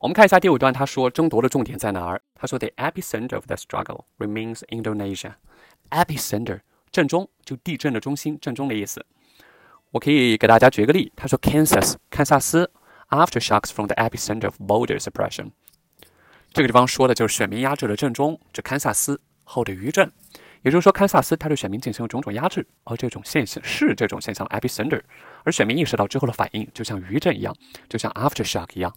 我们看一下第五段，他说争夺的重点在哪儿？他说 The epicenter of the struggle remains Indonesia. Epicenter 正中就地震的中心，正中的意思。我可以给大家举个例，他说 Kansas 堪萨斯 aftershocks from the epicenter of voter suppression。这个地方说的就是选民压制的正中，指堪萨斯后的余震。也就是说，堪萨斯它对选民进行了种种压制，而这种现象是这种现象 epicenter。而选民意识到之后的反应，就像余震一样，就像 aftershock 一样。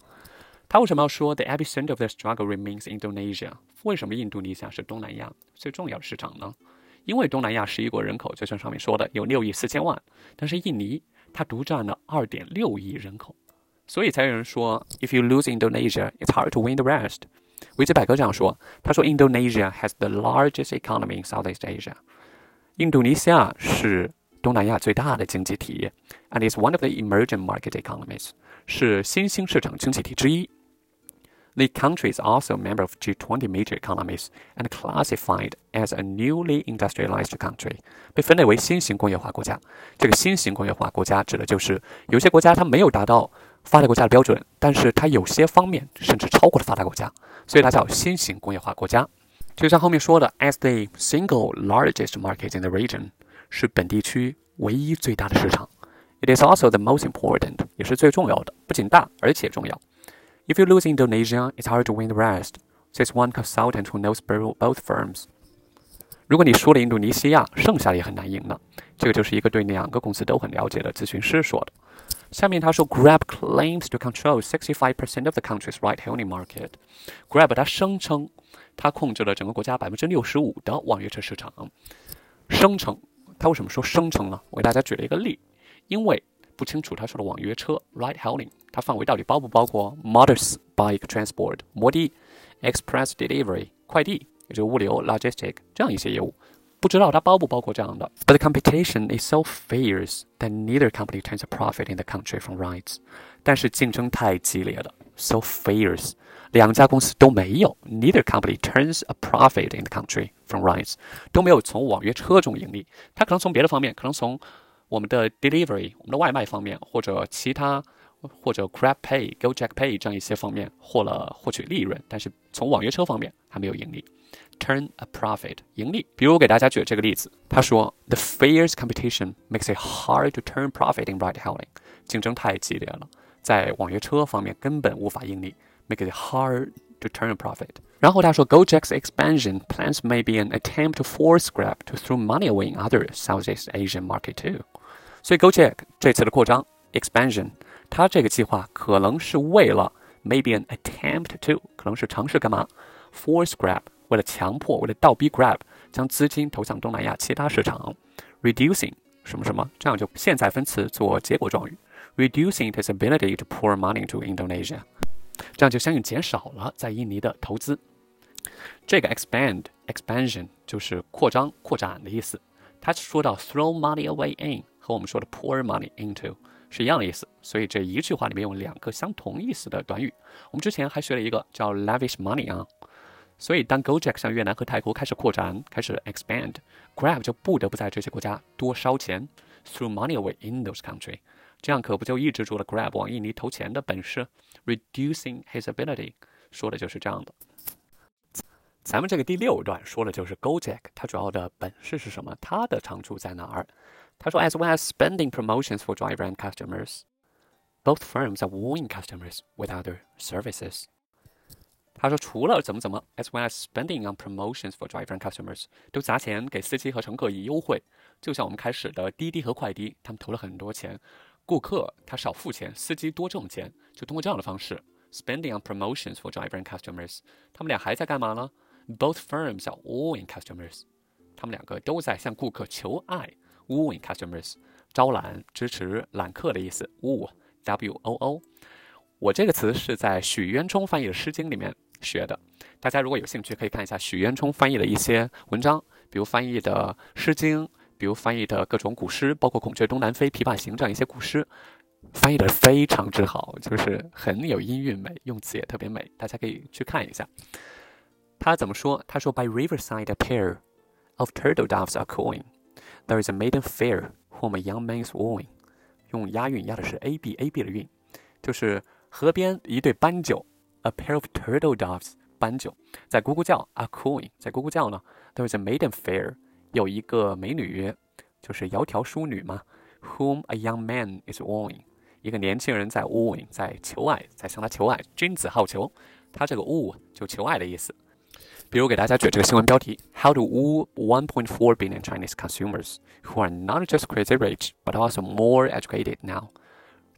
他为什么要说 the epicenter of the struggle remains Indonesia？为什么印度尼西亚是东南亚最重要的市场呢？因为东南亚十一国人口就像上面说的有六亿四千万，但是印尼它独占了二点六亿人口，所以才有人说 if you lose Indonesia, it's hard to win the rest。维基百科这样说，他说 Indonesia has the largest economy in Southeast Asia。印度尼西亚是东南亚最大的经济体，and is one of the emerging market economies，是新兴市场经济体之一。 The country is also a member of G20 major economies and classified as a newly industrialized country，被分类为新型工业化国家。这个新型工业化国家指的就是有些国家它没有达到发达国家的标准，但是它有些方面甚至超过了发达国家，所以它叫新型工业化国家。就像后面说的，as the single largest market in the region，是本地区唯一最大的市场。It is also the most important，也是最重要的，不仅大，而且重要。If you lose Indonesia, it's hard to win the rest, says one consultant who knows both firms. 如果你输了印度尼西亚，剩下的也很难赢呢。这个就是一个对两个公司都很了解的咨询师说的。下面他说，Grab claims to control 65% of the country's ride-hailing market. Grab 它声称它控制了整个国家百分之六十五的网约车市场。声称，他为什么说声称呢？我给大家举了一个例，因为不清楚他说的网约车 ride-hailing。它范围到底包不包括 motorbike transport 摩的 express delivery 快递，也就是物流 logistic 这样一些业务，不知道它包不包括这样的。But the competition is so fierce that neither company turns a profit in the country from rides。但是竞争太激烈了，so fierce，两家公司都没有，neither company turns a profit in the country from rides，都没有从网约车中盈利。它可能从别的方面，可能从我们的 delivery 我们的外卖方面，或者其他。 或者 Grab Pay、GoJack Pay 这样一些方面获了获取利润，但是从网约车方面还没有盈利。Turn a profit 盈利，比如我给大家举这个例子，他说 The fierce competition makes it hard to turn profit in ride-hailing，竞争太激烈了，在网约车方面根本无法盈利，make it hard to turn a profit。然后他说 GoJack's expansion plans may be an attempt to force Grab to throw money away in other Southeast Asian market too。所以 GoJack 这次的扩张 expansion。 他这个计划可能是为了 maybe an attempt to，可能是尝试干嘛？Force Grab，为了强迫，为了倒逼 Grab 将资金投向东南亚其他市场，reducing 什么什么，这样就现在分词做结果状语，reducing its ability to pour money to Indonesia，这样就相应减少了在印尼的投资。这个 expand expansion 就是扩张、扩展的意思。他说到 throw money away in，和我们说的 pour money into。是一样的意思，所以这一句话里面有两个相同意思的短语。我们之前还学了一个叫 lavish money 啊，所以当 Gojek 向越南和泰国开始扩展，开始 expand，Grab 就不得不在这些国家多烧钱，throw money away in those country，这样可不就抑制住了 Grab 往印尼投钱的本事，reducing his ability，说的就是这样的。咱们这个第六段说的就是 Gojek，它主要的本事是什么？它的长处在哪儿？他说，as well as spending promotions for driver and customers, both firms are wooing customers with other services. 他说，除了怎么怎么，as well as spending on promotions for driver and customers，都砸钱给司机和乘客以优惠，就像我们开始的滴滴和快滴，他们投了很多钱，顾客他少付钱，司机多挣钱，就通过这样的方式，spending on promotions for driver and customers，他们俩还在干嘛呢？Both firms are wooing customers，他们两个都在向顾客求爱。 wooing customers，招揽、支持揽客的意思。woo，w o o。我这个词是在许渊冲翻译的《诗经》里面学的。大家如果有兴趣，可以看一下许渊冲翻译的一些文章，比如翻译的《诗经》，比如翻译的各种古诗，包括《孔雀东南飞》《琵琶行》这样一些古诗，翻译的非常之好，就是很有音韵美，用词也特别美。大家可以去看一下。他怎么说？他说：“By riverside, a pair of turtle doves are cooing。” There is a maiden fair whom a young man is wooing。用押韵押的是 a b a b 的韵，就是河边一对斑鸠 A pair of turtle doves，斑鸠在咕咕叫，are cooing，在咕咕叫呢。There is a maiden fair，有一个美女，就是窈窕淑女嘛。Whom a young man is wooing，一个年轻人在 wooing，在求爱，在向他求爱。君子好逑，他这个 woo 就求爱的意思。比如给大家举这个新闻标题：How to woo 1.4 billion Chinese consumers who are not just crazy rich but also more educated now？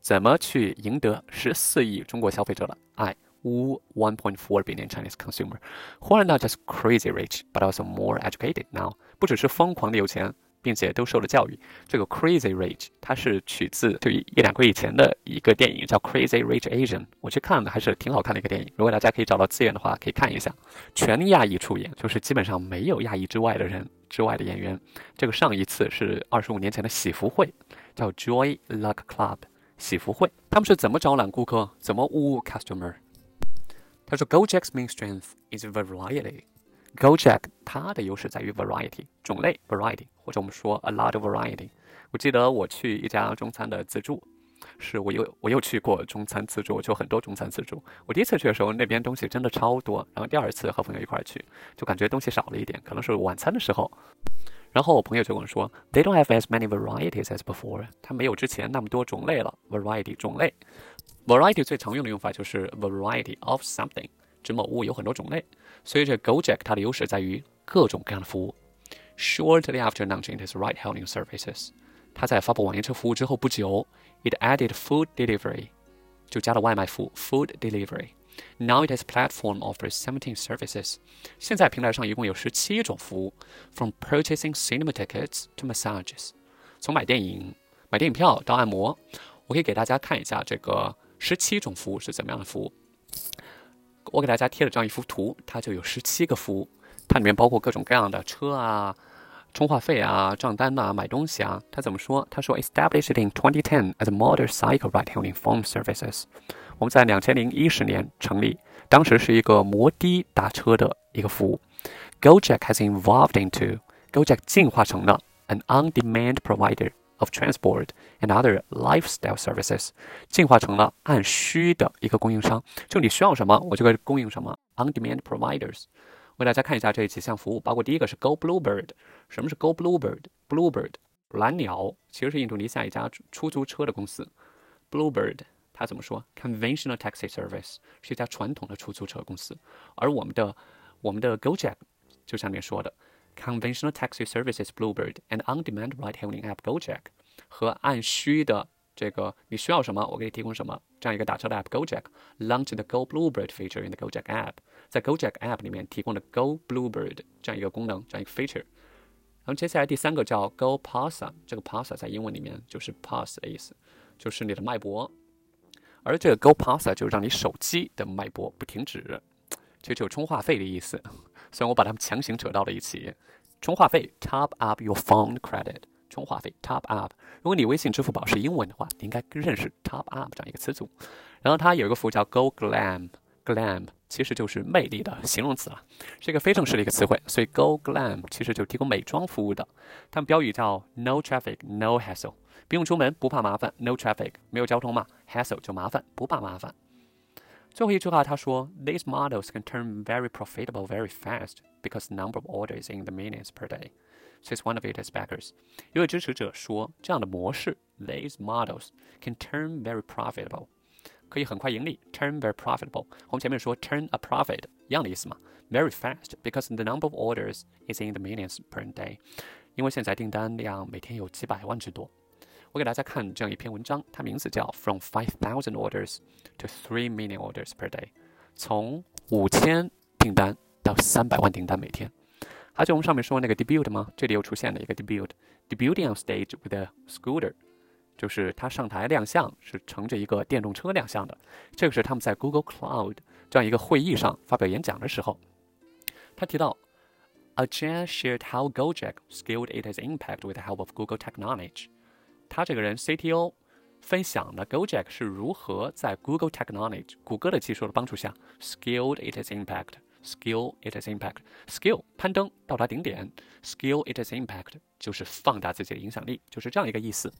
怎么去赢得十四亿中国消费者的爱？Woo 1.4 billion Chinese consumer who are not just crazy rich but also more educated now？不只是疯狂的有钱。 并且都受了教育。这个 Crazy Rich 它是取自就一两个月以前的一个电影，叫 Crazy Rich Asian。我去看的，还是挺好看的一个电影。如果大家可以找到资源的话，可以看一下。全亚裔出演，就是基本上没有亚裔之外的人之外的演员。这个上一次是二十五年前的喜福会，叫 Joy Luck Club 喜福会。他们是怎么招揽顾客？怎么 woo customer？他说：“Gojek's main strength is variety。” Gojek 它的优势在于 variety 种类 variety，或者我们说 a lot of variety。我记得我去一家中餐的自助，是我又我又去过中餐自助，就很多中餐自助。我第一次去的时候，那边东西真的超多，然后第二次和朋友一块去，就感觉东西少了一点，可能是晚餐的时候。然后我朋友就跟我说，They don't have as many varieties as before，它没有之前那么多种类了。Variety 种类，variety 最常用的用法就是 variety of something。指某物有很多种类，所以这 Gojek 它的优势在于各种各样的服务。Shortly after launching its ride-hailing services，它在发布网约车服务之后不久，it added food delivery，就加了外卖服务 food delivery。Now it has platform offers seventeen services。现在平台上一共有十七种服务，from purchasing cinema tickets to massages，从买电影、买电影票到按摩。我可以给大家看一下这个十七种服务是怎么样的服务。我给大家贴了这样一幅图，它就有十七个服务，它里面包括各种各样的车啊、充话费啊、账单呐、买东西啊。它怎么说？他说：“Established in 2010 as a motorcycle ride-hailing phone services。”我们在两千零一十年成立，当时是一个摩的打车的一个服务。Gojek has evolved into Gojek 进化成了 an on-demand provider。Of transport and other lifestyle services，进化成了按需的一个供应商。就你需要什么，我就会供应什么。On-demand providers。我给大家看一下这几项服务，包括第一个是 Go Bluebird。什么是 Go Bluebird？Bluebird 蓝鸟其实是印度尼西亚一家出租车的公司。Bluebird 它怎么说？Conventional taxi service 是一家传统的出租车公司。而我们的我们的 Gojek 就像面说的。Conventional taxi services Bluebird and on-demand ride-hailing app Gojek 和按需的这个你需要什么，我给你提供什么这样一个打车的 app Gojek launched the Go Bluebird feature in the Gojek app，在 Gojek app 里面提供了 Go Bluebird 这样一个功能，这样一个 feature。然后接下来第三个叫 Go Pulsar，这个 Pulsar 在英文里面就是 pulse 的意思，就是你的脉搏。而这个 Go Pulsar 就让你手机的脉搏不停止，其实就是充话费的意思。虽然我把它们强行扯到了一起，充话费 top up your phone credit，充话费 top up。如果你微信、支付宝是英文的话，你应该认识 top up 这样一个词组。然后它有一个服务叫 Go Glam，Glam 其实就是魅力的形容词了，是一个非正式的一个词汇。所以 Go Glam 其实就提供美妆服务的。他们标语叫 No traffic, no hassle，不用出门不怕麻烦。No traffic 没有交通嘛，hassle 就麻烦，不怕麻烦。最后一句话，他说：“These models can turn very profitable very fast because number of orders in the millions per day.” Says one of its backers. 一位支持者说，这样的模式，these models can turn very profitable，可以很快盈利，turn very profitable。我们前面说 turn a profit 一样的意思嘛，very fast because the number of orders is in the millions per day。因为现在订单量每天有几百万之多。 我给大家看这样一篇文章，它名字叫《From Five Thousand Orders to Three Million Orders Per Day》，从五千订单到三百万订单每天。还记得我们上面说那个 debut 吗？这里又出现了一个 debut，debuting on stage with a scooter，就是他上台亮相是乘着一个电动车亮相的。这个是他们在 Google Cloud 这样一个会议上发表演讲的时候，他提到，Ajay shared how Gojek scaled its impact with the help of Google technology。 他这个人 CTO 分享的 GoJack 是如何在 Google Technology 谷歌的技术的帮助下 scaled its impact。Scale its impact。Scale 攀登到达顶点，skill it is impact 就是放大自己的影响力，就是这样一个意思。